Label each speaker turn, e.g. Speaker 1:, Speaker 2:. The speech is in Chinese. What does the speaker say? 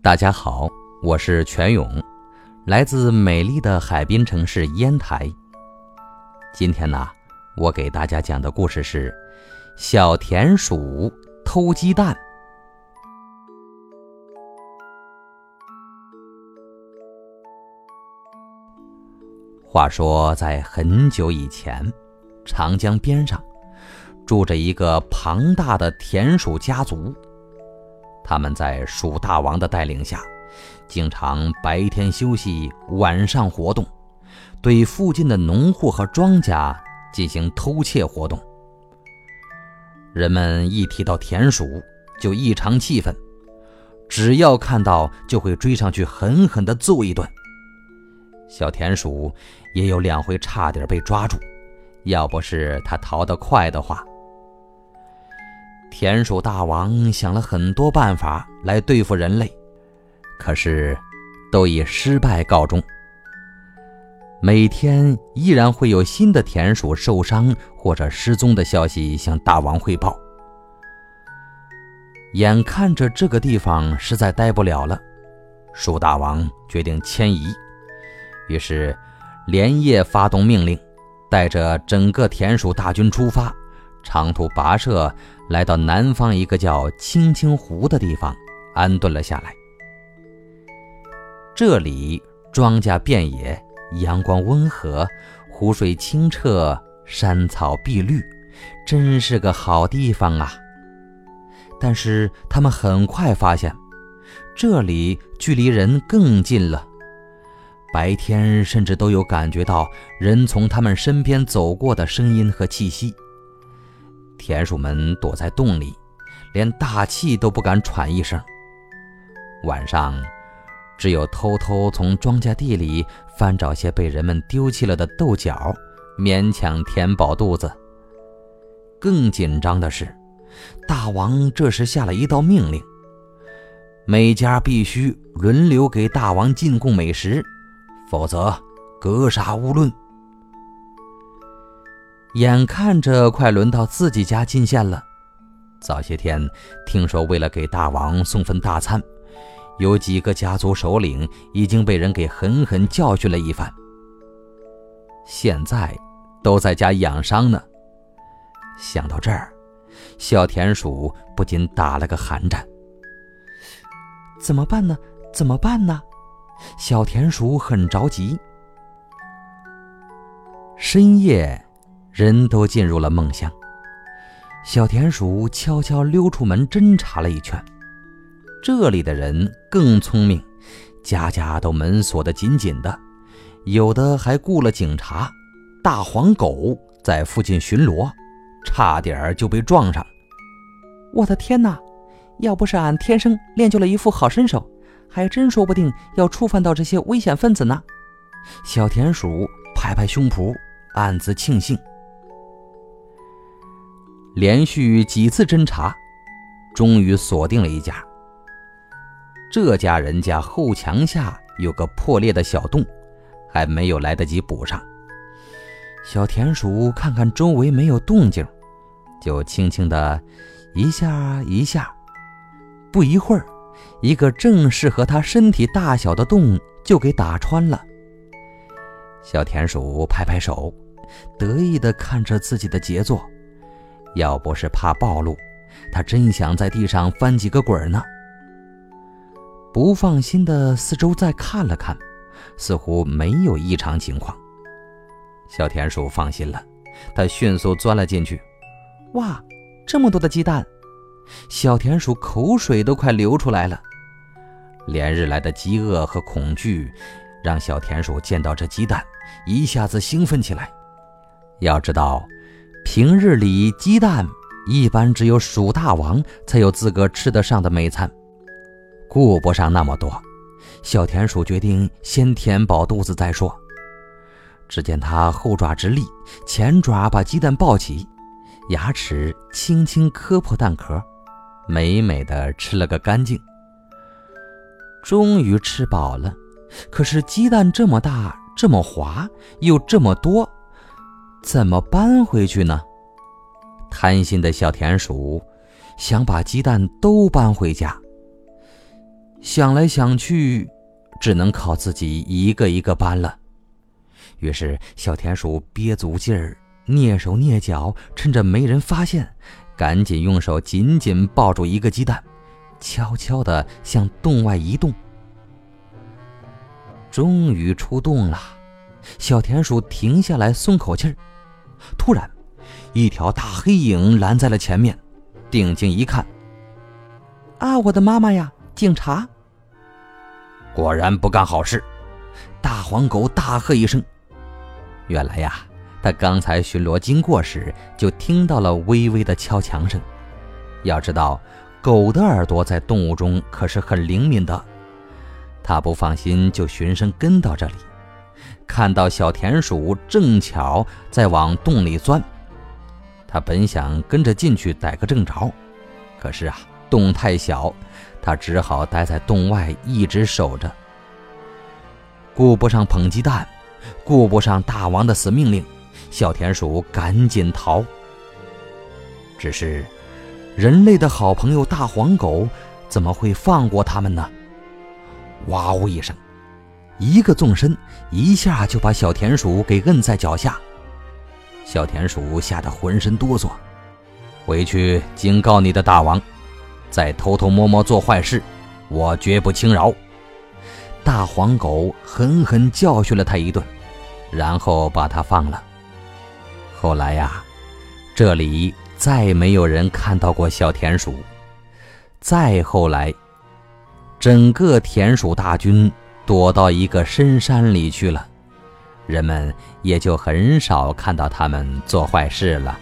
Speaker 1: 大家好，我是全勇，来自美丽的海滨城市烟台。今天呢，我给大家讲的故事是《小田鼠偷鸡蛋》。话说，在很久以前，长江边上住着一个庞大的田鼠家族。他们在鼠大王的带领下，经常白天休息，晚上活动，对附近的农户和庄稼进行偷窃活动。人们一提到田鼠，就异常气愤，只要看到就会追上去狠狠地揍一顿。小田鼠也有两回差点被抓住，要不是他逃得快的话。田鼠大王想了很多办法来对付人类，可是都以失败告终。每天依然会有新的田鼠受伤或者失踪的消息向大王汇报。眼看着这个地方实在待不了了，鼠大王决定迁移，于是连夜发动命令，带着整个田鼠大军出发。长途跋涉，来到南方一个叫青青湖的地方，安顿了下来。这里庄稼遍野，阳光温和，湖水清澈，山草碧绿，真是个好地方啊！但是他们很快发现，这里距离人更近了，白天甚至都有感觉到人从他们身边走过的声音和气息。田鼠们躲在洞里，连大气都不敢喘一声。晚上，只有偷偷从庄稼地里翻找些被人们丢弃了的豆角，勉强填饱肚子。更紧张的是，大王这时下了一道命令：每家必须轮流给大王进贡美食，否则格杀勿论。眼看着快轮到自己家进献了，早些天听说为了给大王送份大餐，有几个家族首领已经被人给狠狠教训了一番。现在都在家养伤呢。想到这儿，小田鼠不禁打了个寒战。怎么办呢？怎么办呢？小田鼠很着急。深夜。人都进入了梦乡，小田鼠悄悄溜出门侦查了一圈。这里的人更聪明，家家都门锁得紧紧的，有的还雇了警察。大黄狗在附近巡逻，差点就被撞上。我的天哪！要不是俺天生练就了一副好身手，还真说不定要触犯到这些危险分子呢。小田鼠拍拍胸脯，暗自庆幸。连续几次侦查，终于锁定了一家。这家人家后墙下有个破裂的小洞，还没有来得及补上。小田鼠看看周围没有动静，就轻轻的一下一下。不一会儿，一个正适合它身体大小的洞就给打穿了。小田鼠拍拍手，得意的看着自己的杰作。要不是怕暴露，他真想在地上翻几个滚呢。不放心的四周再看了看，似乎没有异常情况。小田鼠放心了，他迅速钻了进去。哇，这么多的鸡蛋！小田鼠口水都快流出来了。连日来的饥饿和恐惧，让小田鼠见到这鸡蛋，一下子兴奋起来。要知道。平日里，鸡蛋一般只有鼠大王才有资格吃得上的美餐，顾不上那么多。小田鼠决定先填饱肚子再说。只见它后爪直立，前爪把鸡蛋抱起，牙齿轻轻磕破蛋壳，美美的吃了个干净。终于吃饱了，可是鸡蛋这么大，这么滑，又这么多。怎么搬回去呢？贪心的小田鼠想把鸡蛋都搬回家。想来想去，只能靠自己一个一个搬了。于是，小田鼠憋足劲儿，蹑手蹑脚，趁着没人发现，赶紧用手紧紧抱住一个鸡蛋，悄悄地向洞外移动。终于出洞了，小田鼠停下来松口气儿。突然，一条大黑影拦在了前面，定睛一看，啊，我的妈妈呀！警察！果然不干好事！大黄狗大喝一声。原来呀，他刚才巡逻经过时，就听到了微微的敲墙声。要知道，狗的耳朵在动物中可是很灵敏的。他不放心，就循声跟到这里，看到小田鼠正巧在往洞里钻。他本想跟着进去逮个正着，可是啊，洞太小，他只好待在洞外一直守着。顾不上捧鸡蛋，顾不上大王的死命令，小田鼠赶紧逃。只是，人类的好朋友大黄狗怎么会放过他们呢？哇呜一声，一个纵身，一下就把小田鼠给摁在脚下。小田鼠吓得浑身哆嗦，回去警告你的大王，再偷偷摸摸做坏事，我绝不轻饶。大黄狗狠狠教训了他一顿，然后把他放了。后来呀，这里再没有人看到过小田鼠。再后来。整个田鼠大军躲到一个深山里去了，人们也就很少看到他们做坏事了。